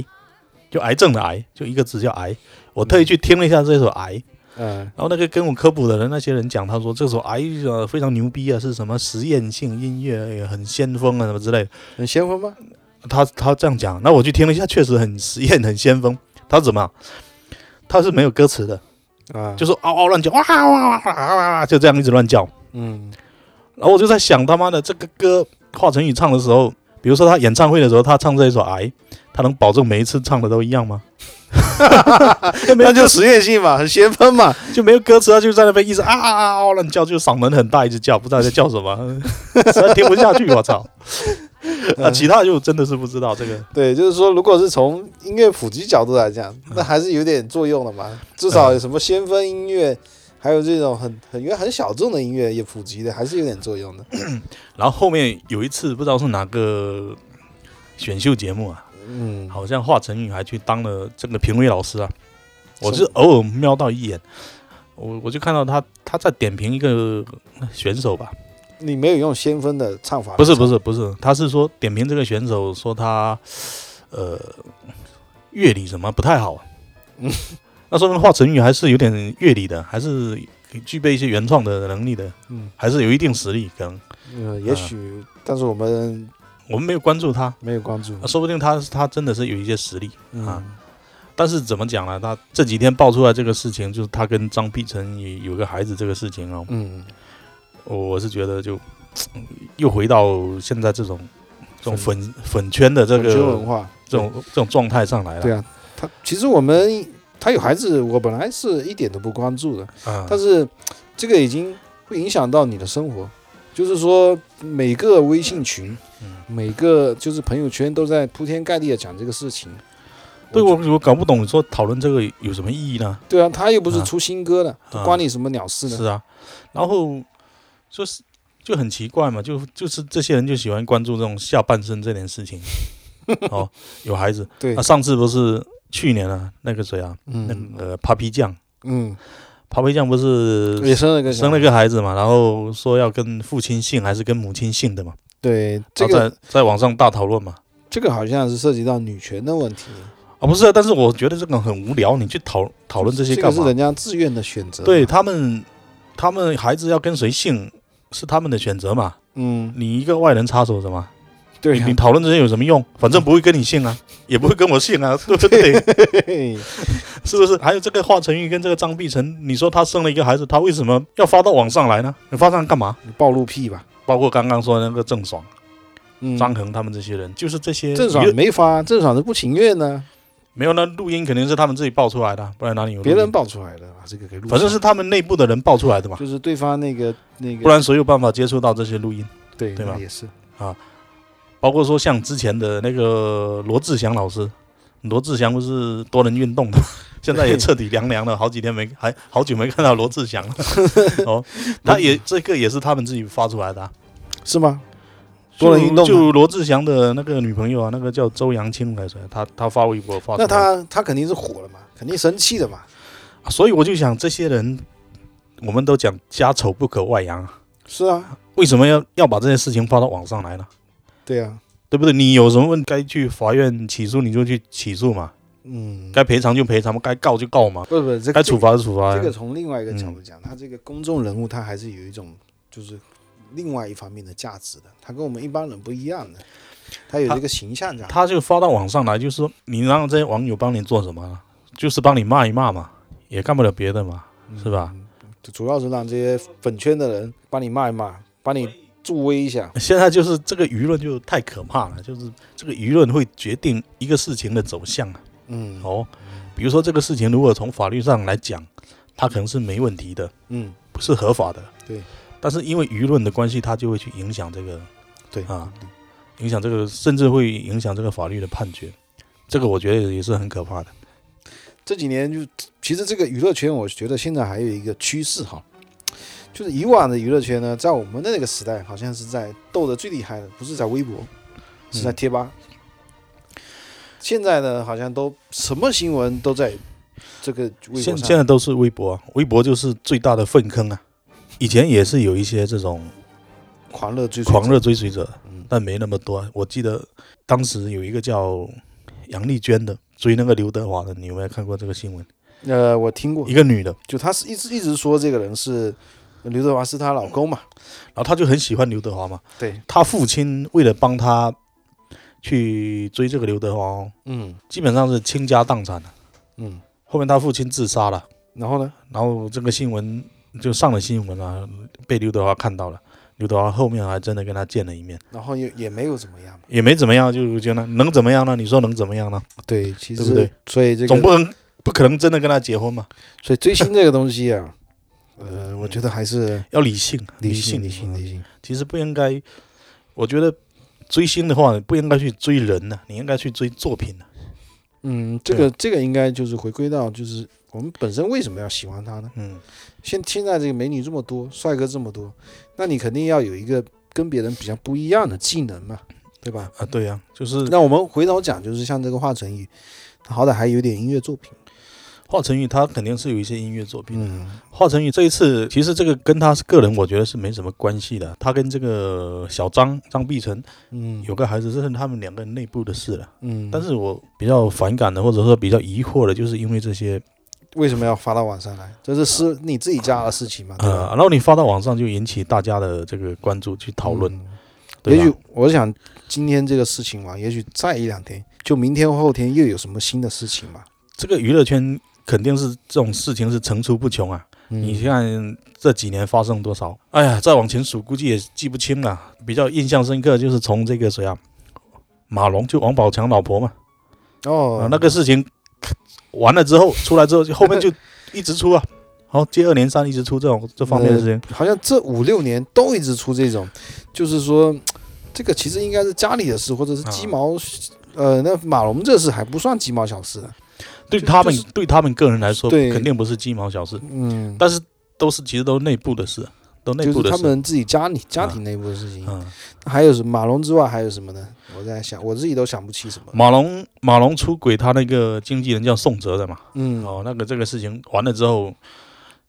就癌症的癌，就一个字叫癌。我特意去听了一下这首《癌》，嗯然后那个跟我科普的人，那些人讲，他说这首《癌》呃非常牛逼啊，是什么实验性音乐，也很先锋啊什么之类的。很先锋吗？他他这样讲，那我去听了一下，确实很实验，很先锋。他怎么样？他是没有歌词的，啊，就是嗷嗷乱叫，哇哇哇哇哇，就这样一直乱叫。嗯然后我就在想，他妈的这个歌华晨宇唱的时候，比如说他演唱会的时候，他唱这一首《癌》，他能保证每一次唱的都一样吗？[LAUGHS] 那就实验性嘛，很先锋嘛。就没有歌词，他就在那边一直啊啊啊啊乱叫，就嗓门很大，一直叫，不知道在叫什么，实在听不下去，我操！[LAUGHS] 啊，其他就真的是不知道这个。对，就是说，如果是从音乐普及角度来讲，那还是有点作用的嘛。至少有什么先锋音乐，还有这种很很原很小众的音乐也普及的，还是有点作用的。[COUGHS] 然后后面有一次不知道是哪个选秀节目啊，嗯，好像华晨宇还去当了这个评委老师啊，我是偶尔瞄到一眼，我我就看到他他在点评一个选手吧，你没有用先锋的唱法，不是不，是不是，他是说点评这个选手说他呃乐理什么不太好，啊 [LAUGHS] 嗯那说明华晨宇还是有点乐理的，还是具备一些原创的能力的，嗯。还是有一定实力，可能。嗯，也许，但是我们我们没有关注他，没有关注。啊说不定他他真的是有一些实力。啊。嗯但是怎么讲呢？他这几天爆出来这个事情，就是他跟张碧晨也有个孩子这个事情哦，嗯，我我是觉得就嗯 [TSK] 又回到现在这种这种粉粉圈的这个文个化，这种这种状态上来了。对啊，他其实我们他有孩子，我本来是一点都不关注的，啊，但是这个已经会影响到你的生活，就是说每个微信群，嗯每个就是朋友圈都在铺天盖地的讲这个事情。对我我搞不懂，说讨论这个有什么意义呢？对啊，他又不是啊出新歌的，啊关你什么鸟事呢？是啊，然后就是就很奇怪嘛，就就是这些人就喜欢关注这种下半身这点事情。[LAUGHS] 哦，有孩子，对。那、，上次不是去年啊，那个谁啊，那嗯个 Papi 酱嗯，，Papi 酱不是也生了个生了个孩子嘛，然后说要跟父亲姓还是跟母亲姓的嘛，对这个在在网上大讨论嘛。这个好像是涉及到女权的问题，啊，不是啊，但是我觉得这个很无聊，你去讨讨论这些干嘛？这个是人家自愿的选择。对，他们，他们孩子要跟谁姓是他们的选择嘛，嗯，你一个外人插手什么？对啊你你讨论这些有什么用？反正不会跟你姓啊，[LAUGHS] 也不会跟我姓啊，[LAUGHS] 对不对？嘿 [LAUGHS] 是不是？还有这个华晨宇跟这个张碧晨，你说他生了一个孩子，他为什么要发到网上来呢？你发上干嘛？你暴露癖吧。包括刚刚说的那个郑爽、嗯，张恒他们这些人，就是这些郑爽娱乐没发，郑爽是不情愿呢，没有那录音肯定是他们自己爆出来的，不然哪里有？别人爆出来的，把这个给录。反正是他们内部的人爆出来的嘛，就是对方那个那个，不然谁有办法接触到这些录音？对对吧那也是啊。包括说像之前的那个罗志祥老师，罗志祥不是多人运动的，[LAUGHS] 现在也彻底凉凉了，好几天没还好久没看到罗志祥了。[LAUGHS] 哦，他也这个也是他们自己发出来的、啊，是吗？多人运动吗就就罗志祥的那个女朋友啊，那个叫周扬青来着，他他发微博发那他他肯定是火了嘛，肯定生气的嘛。啊所以我就想这些人，我们都讲家丑不可外扬啊，是啊，为什么要要把这件事情发到网上来呢？对啊，对不对？你有什么问该去法院起诉你就去起诉嘛，嗯，该赔偿就赔偿嘛，该告就告嘛，不不，这该处罚就处罚。呀。这个从另外一个角嗯。度讲，他这个公众人物，他还是有一种就是另外一方面的价值的，他跟我们一般人不一样的，他有他这个形象价值。他就发到网上来，就是说你让这些网友帮你做什么？就是帮你骂一骂嘛，也干不了别的嘛，是吧？嗯主要是让这些粉圈的人帮你骂一骂，帮你助威一下。现在就是这个舆论就太可怕了，就是这个舆论会决定一个事情的走向啊。嗯，哦，比如说这个事情如果从法律上来讲，它可能是没问题的，嗯，不是合法的。对。但是因为舆论的关系，它就会去影响这个，对啊，影响这个，甚至会影响这个法律的判决。这个我觉得也是很可怕的。这几年就其实这个娱乐圈，我觉得现在还有一个趋势哈，就是以往的娱乐圈呢，在我们的那个时代，好像是在斗得最厉害的，不是在微博，是在贴吧。现在呢，好像都什么新闻都在这个微现博上。现在都是微博啊，微博就是最大的粪坑啊。以前也是有一些这种狂热追狂热追随者，嗯但没那么多。我记得当时有一个叫杨丽娟的追那个刘德华的，你有没有看过这个新闻？呃，我听过一，个女的，就她是一直一直说这个人是刘德华是她老公嘛，然后她就很喜欢刘德华嘛。对，她父亲为了帮她去追这个刘德华哦，嗯基本上是倾家荡产了。嗯后面她父亲自杀了，然后呢？然后这个新闻就上了新闻啊，被刘德华看到了。刘德华后面还真的跟他见了一面，然后也也没有怎么样。也没怎么样，就就那能怎么样呢？你说能怎么样呢？对，其实对不对所以这个总不能不可能真的跟他结婚嘛？所以追星这个东西啊，呃，我觉得还是要理性，理性，理性、嗯理性。其实不应该，我觉得追星的话，不应该去追人呢、你应该去追作品呢、嗯，这个这个应该就是回归到就是我们本身为什么要喜欢他呢？嗯，现现在这个美女这么多，帅哥这么多，那你肯定要有一个跟别人比较不一样的技能嘛，对吧？啊，对呀、就是那我们回头讲，就是像这个华晨宇，他好歹还有点音乐作品。华晨宇他肯定是有一些音乐作品。嗯华晨宇这一次，其实这个跟他个人，我觉得是没什么关系的。他跟这个小张张碧晨嗯有个孩子，这是他们两个人内部的事了。嗯，但是我比较反感的，或者说比较疑惑的，就是因为这些为什么要发到网上来？这是私你自己家的事情嘛，对呃，然后你发到网上就引起大家的这个关注，去讨论，嗯也许我想今天这个事情嘛，也许再一两天，就明天后天又有什么新的事情嘛？这个娱乐圈肯定是这种事情是层出不穷啊。嗯你看这几年发生多少？哎呀，再往前数，估计也记不清了。比较印象深刻就是从这个谁啊，马龙就王宝强老婆嘛，哦啊，那个事情完了之后出来之后，就后面就 [LAUGHS] 一直出啊，好接二连三一直出这种这方面的事情。好像这五六年都一直出这种，就是说这个其实应该是家里的事，或者是鸡毛。呃，那马龙这事还不算鸡毛小事对他们、就是对他们个人来说，肯定不是鸡毛小事，嗯，但是都是其实都是内部的事，都内就是部的事。他们自己家里家庭内部的事情。嗯，还有什么马龙之外还有什么呢？我在想，我自己都想不起什么。马龙马龙出轨，他那个经纪人叫宋哲的嘛，嗯，哦，那个这个事情完了之后，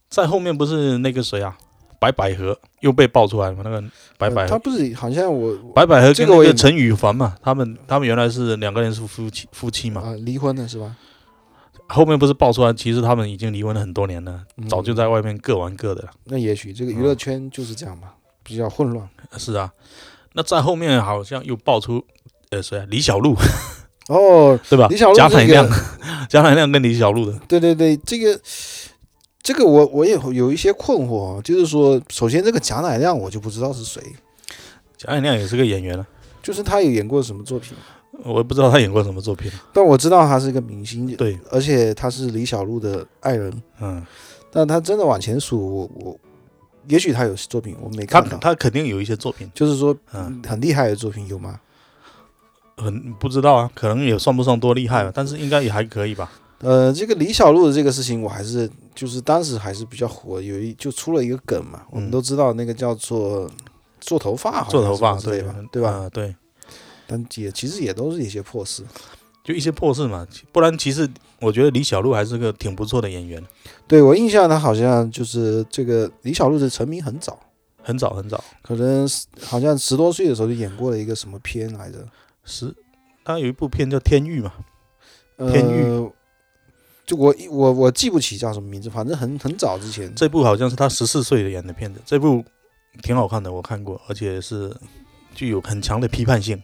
在后面不是那个谁啊，白百合又被爆出来了嘛？那个白百他不是好像我白百合跟那个陈羽凡嘛，他们他们原来是两个人是夫妻夫妻嘛，啊离婚了是吧？后面不是爆出来，其实他们已经离婚了很多年了，嗯。早就在外面各玩各的了。那也许这个娱乐圈就是这样吧，比较混乱。是啊，那在后面好像又爆出呃谁啊，李小璐。哦，[LAUGHS] 对吧？李小璐这个贾乃亮，[LAUGHS] 贾乃亮跟李小璐的，对对对，这个这个我我也有一些困惑啊，就是说，首先这个贾乃亮我就不知道是谁，贾乃亮也是个演员了，就是他有演过什么作品，我也不知道他演过什么作品。但我知道他是一个明星，对，而且他是李小璐的爱人，嗯，但他真的往前数，我我也许他有作品我没看到，他肯定有一些作品，就是说嗯，很厉害的作品有吗？很不知道啊，可能也算不上多厉害吧，但是应该也还可以吧。呃，这个李小璐的这个事情，我还是就是当时还是比较火，有一就出了一个梗嘛，我们嗯都知道那个叫做做头发，做头发，对吧，对吧？啊对，但也其实也都是一些破事。就一些破事嘛，不然其实我觉得李小璐还是个挺不错的演员，对我印象，他好像就是这个李小璐的成名很早，很早很早，可能好像十多岁的时候就演过了一个什么片来着？十，他有一部片叫《天域》嘛，呃天域就我我我记不起叫什么名字，反正很很早之前。这部好像是他十四岁的演的片子，这部挺好看的，我看过，而且是具有很强的批判性，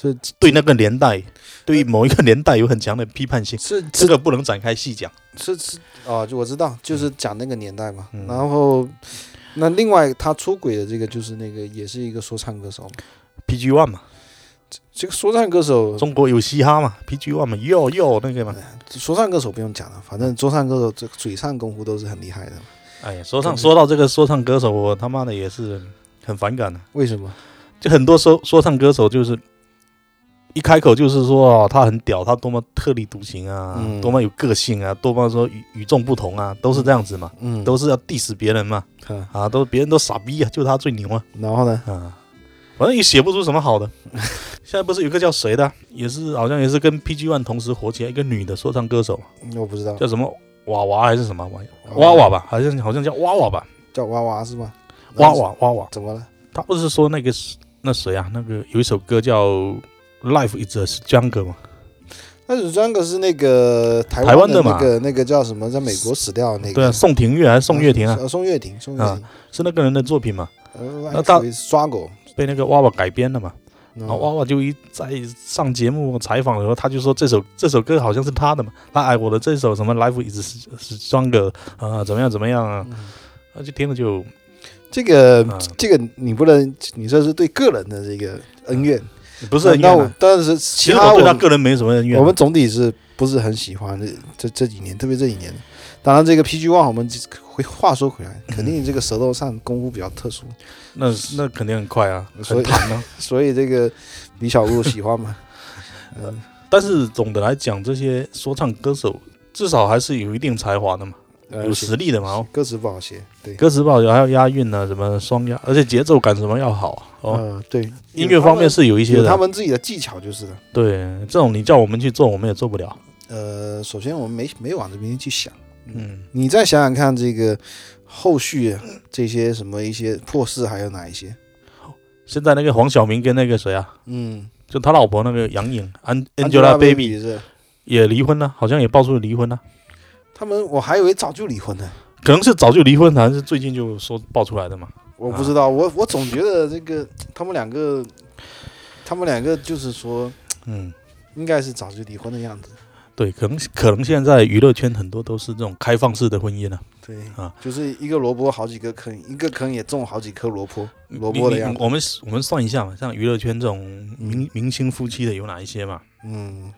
是对那个年代，对于某一个年代有很强的批判性，是这个不能展开细讲。是是哦，就我知道，就是讲那个年代嘛。嗯然后那另外他出轨的这个就是那个也是一个说唱歌手。PG One 嘛，这个说唱歌手，中国有嘻哈嘛，PG One 嘛，哟哟那个嘛，说唱歌手不用讲了，反正说唱歌手这个嘴上功夫都是很厉害的。哎呀，说唱说到这个说唱歌手，我他妈的也是很反感的。为什么？就很多说说唱歌手就是一开口就是说哦，他很屌，他多么特立独行啊，嗯。多么有个性啊，多么说与与众不同啊，都是这样子嘛，嗯，都是要 diss 别人嘛，嗯啊，都别人都傻逼啊，就他最牛啊，然后呢？啊，反正也写不出什么好的。[LAUGHS] 现在不是有个叫谁的，也是好像也是跟 PG One 同时火起来一个女的说唱歌手，嗯我不知道，叫什么？娃娃还是什么？娃娃娃吧，好像好像叫娃娃吧，叫娃娃是吧？娃娃娃娃。怎么了？他不是说那个那谁啊，那个有一首歌叫《Life Is a Jungle》嘛，那主张个是那个台台湾的嘛。的那个那个叫什么，在美国死掉的那个。对啊，宋庭月还是宋岳庭啊，呃宋岳庭，宋岳庭。是那个人的作品嘛，呃那大 is struggle，被那个娃娃改编的嘛。然然后娃娃就一在上节目采访的时候，他就说这首这首歌好像是他的嘛，他哎我的这首什么 Life is Stronger 啊怎么样怎么样啊，那就听了就这个啊。这个你不能，你这是对个人的这个恩怨，不是很那我怨啊。但是其实我对其他我他个人没什么恩怨啊，我们总体是不是很喜欢这这这几年，特别这几年。当然，这个 PG One 我们回话说回来，肯定这个舌头上功夫比较特殊，那那肯定很快啊，所以很弹啊。[LAUGHS] 所以这个李小璐喜欢嘛。[LAUGHS] 嗯，但是总的来讲，这些说唱歌手至少还是有一定才华的嘛，呃有实力的嘛。哦，歌词不好写，对，歌词不好写，还要押韵呢，什么双押，而且节奏感什么要好啊哦。呃，对，音乐方面是有一些的他，们自己的技巧就是的。对这种你叫我们去做，我们也做不了。呃，首先我们没没往这边去想，嗯，你再想想看，这个后续这些什么一些破事还有哪一些？现在那个黄晓明跟那个谁啊，嗯就他老婆那个杨颖安 Angelababy 是也离婚了，好像也爆出了离婚了，他们，我还以为早就离婚呢。可能是早就离婚，还是最近就说爆出来的嘛。我不知道，我我总觉得这个他们两个，他们两个就是说，嗯，应该是早就离婚的样子。对，可能可能现在娱乐圈很多都是这种开放式的婚姻啊。对啊，就是一个萝卜好几个坑，一个坑也种好几颗萝卜，萝卜的样子。我们我们算一下嘛，像娱乐圈这种明明星夫妻的有哪一些嘛？嗯，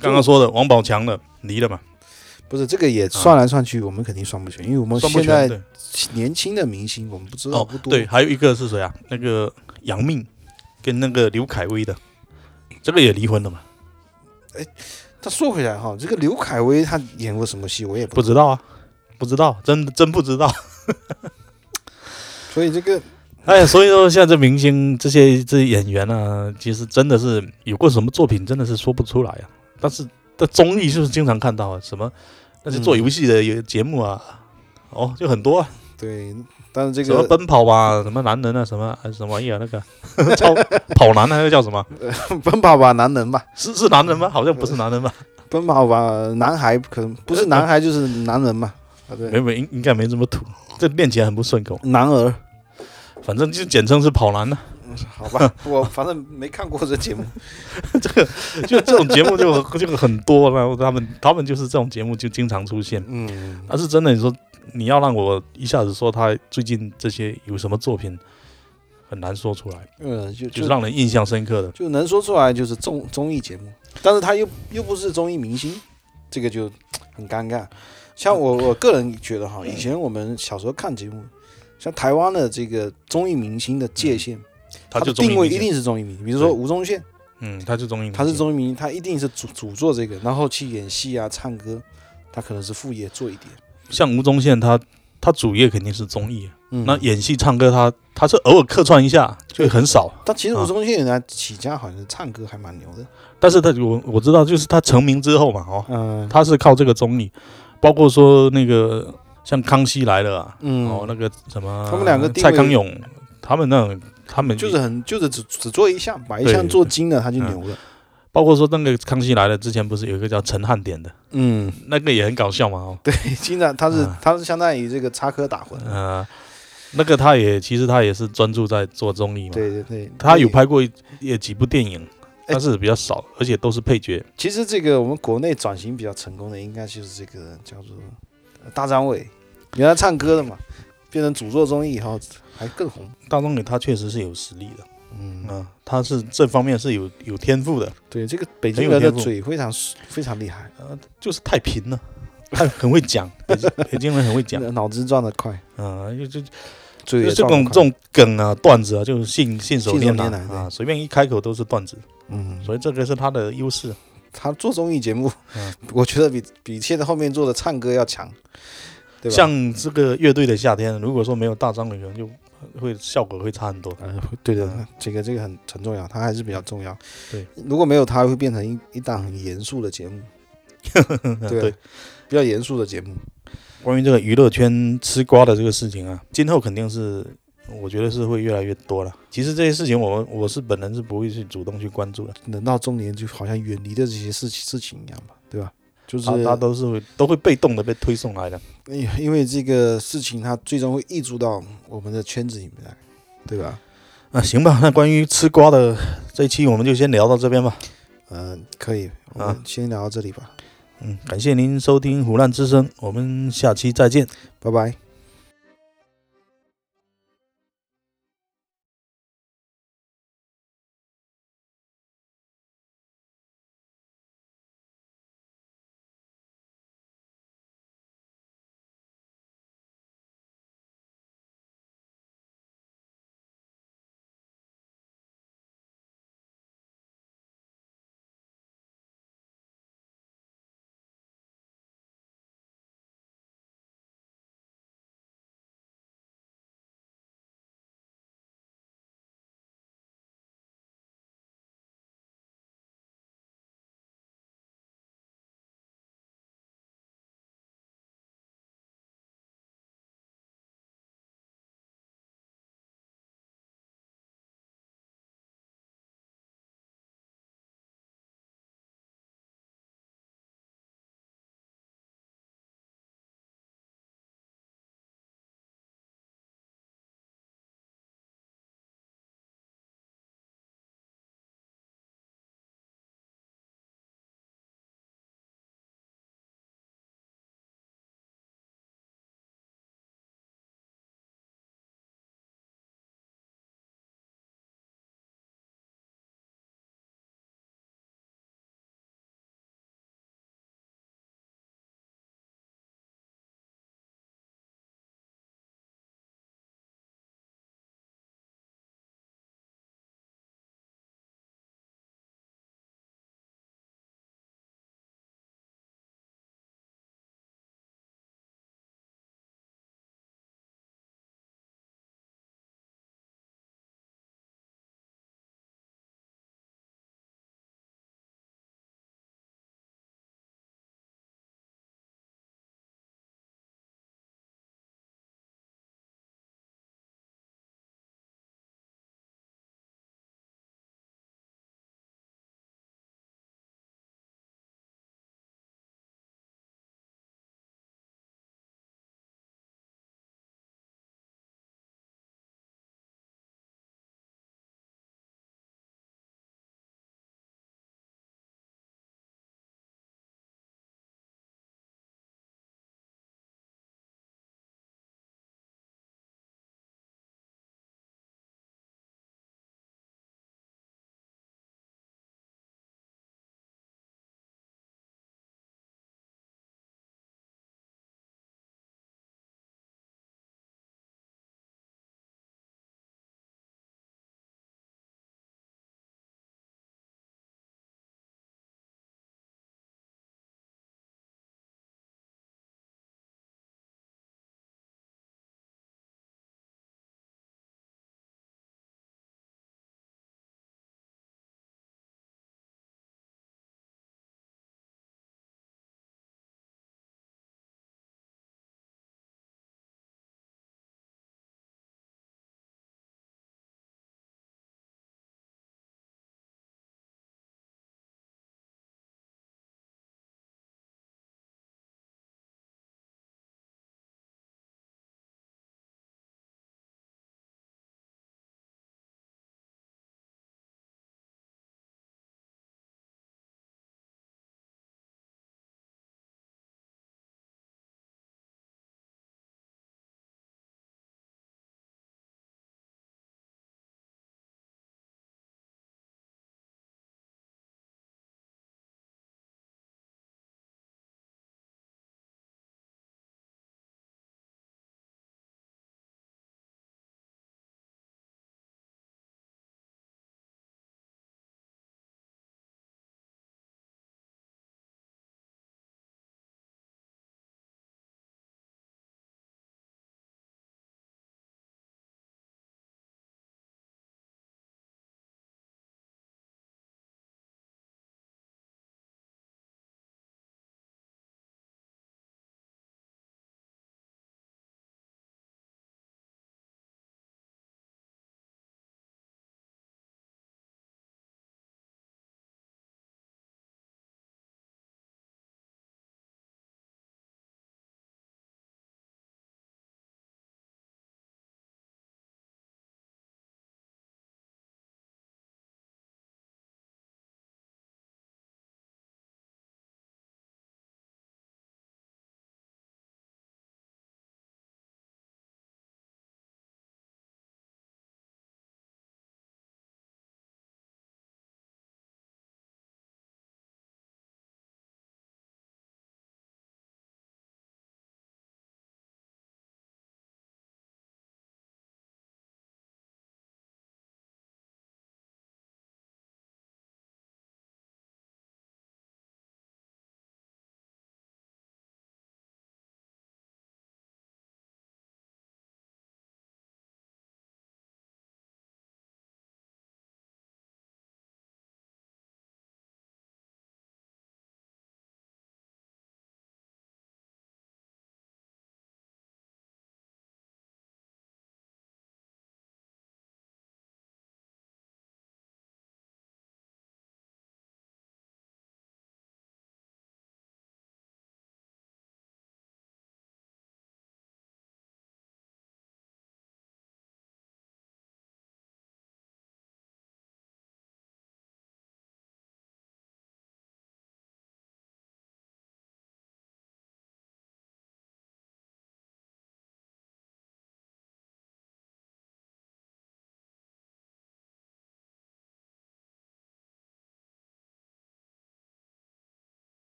刚刚说的王宝强的离了嘛，不是这个也算来算去，我们肯定算不全，因为我们现在年轻的明星我们不知道哦不，多。对，还有一个是谁啊？那个杨幂跟那个刘恺威的，这个也离婚了嘛？他说回来哈，这个刘恺威他演过什么戏，我也不不知道啊，不知道，真真不知道。[LAUGHS] 所以这个哎，所以说现在这明星这些这些演员呢、其实真的是有过什么作品，真的是说不出来啊。但是在综艺就是经常看到啊，什么那些做游戏的有节目啊，哦，就很多啊，对，但是这个什么个奔跑吧，什么男人啊，什么还什么玩意儿那个 [LAUGHS] 超跑男啊那个叫什么？[LAUGHS] 奔跑吧男人吧，是是男人吗？好像不是男人吧？奔跑吧男孩可能不是男孩就是男人嘛，[LAUGHS] 啊对，没没应应该没这么土，这念起来很不顺口。男儿，反正就简称是跑男了、好吧，[LAUGHS] 我反正没看过这节目，[LAUGHS] 这个就这种节目就就很多，然后他们他们就是这种节目就经常出现。嗯，但是真的，你说你要让我一下子说他最近这些有什么作品，很难说出来，嗯，就就是就让人印象深刻的。就能说出来就是综综艺节目，但是他又又不是综艺明星，这个就很尴尬。像我我个人觉得哈，以前我们小时候看节目，像台湾的这个综艺明星的界限，他就定位一定是综艺明星，比如说吴宗宪，嗯，他就综艺明，他是综艺明星，他一定是主主做这个，然后去演戏啊、唱歌，他可能是副业做一点。像吴宗宪他。他主业肯定是综艺，嗯，那演戏、唱歌他他是偶尔客串一下，就很少。但其实啊吴宗宪人家起家好像是唱歌还蛮牛的。但是他我我知道，就是他成名之后嘛，哦，嗯他是靠这个综艺，包括说那个像《康熙来了》啊，嗯，哦，那个什么，他们两个蔡康永，他们那种，他们就是很就是只只做一项，把一项做精了，他就嗯牛了。包括说那个《康熙来了》之前不是有一个叫陈汉典的，嗯，那个也很搞笑嘛，哦，对，经常他是嗯他是相当于这个插科打诨。呃，那个他也其实他也是专注在做综艺嘛，对对对，他有。拍过一也几部电影，哎但是比较少，而且都是配角。其实这个我们国内转型比较成功的，应该就是这个叫做呃大张伟，原来唱歌的嘛，变成主做综艺以后还更红。大张伟他确实是有实力的，嗯，啊、他是这方面是有有天赋的，对，这个北京人的嘴非常非常厉害，呃就是太平了，他很会讲，[LAUGHS] 北京北京人很会讲，脑子转得快，啊、就就。这种这种梗啊、段子啊，就是信信手拈拈来啊，随便一开口都是段子，嗯，所以这个是他的优势。他做综艺节目嗯，我觉得比比现在后面做的唱歌要强，对吧？像这个乐队的夏天，如果说没有大张伟，可能就会效果会差很多。呃，对的嗯，这个这个很很重要，它还是比较重要。对，如果没有它，会变成一一档很严肃的节目，[LAUGHS] 对对，比较严肃的节目。关于这个娱乐圈吃瓜的这个事情啊，今后肯定是，我觉得是会越来越多了。其实这些事情我，我是本人是不会去主动去关注的，人到中年，就好像远离的这些事情事情一样吧，对吧？就是他他都是会都会被动的被推送来的。因因为这个事情，它最终会溢出到我们的圈子里面来，对吧？啊，行吧，那关于吃瓜的这一期我们就先聊到这边吧。嗯、可以，我啊们先聊到这里吧，嗯，感谢您收听《胡乱之声》，我们下期再见。拜拜。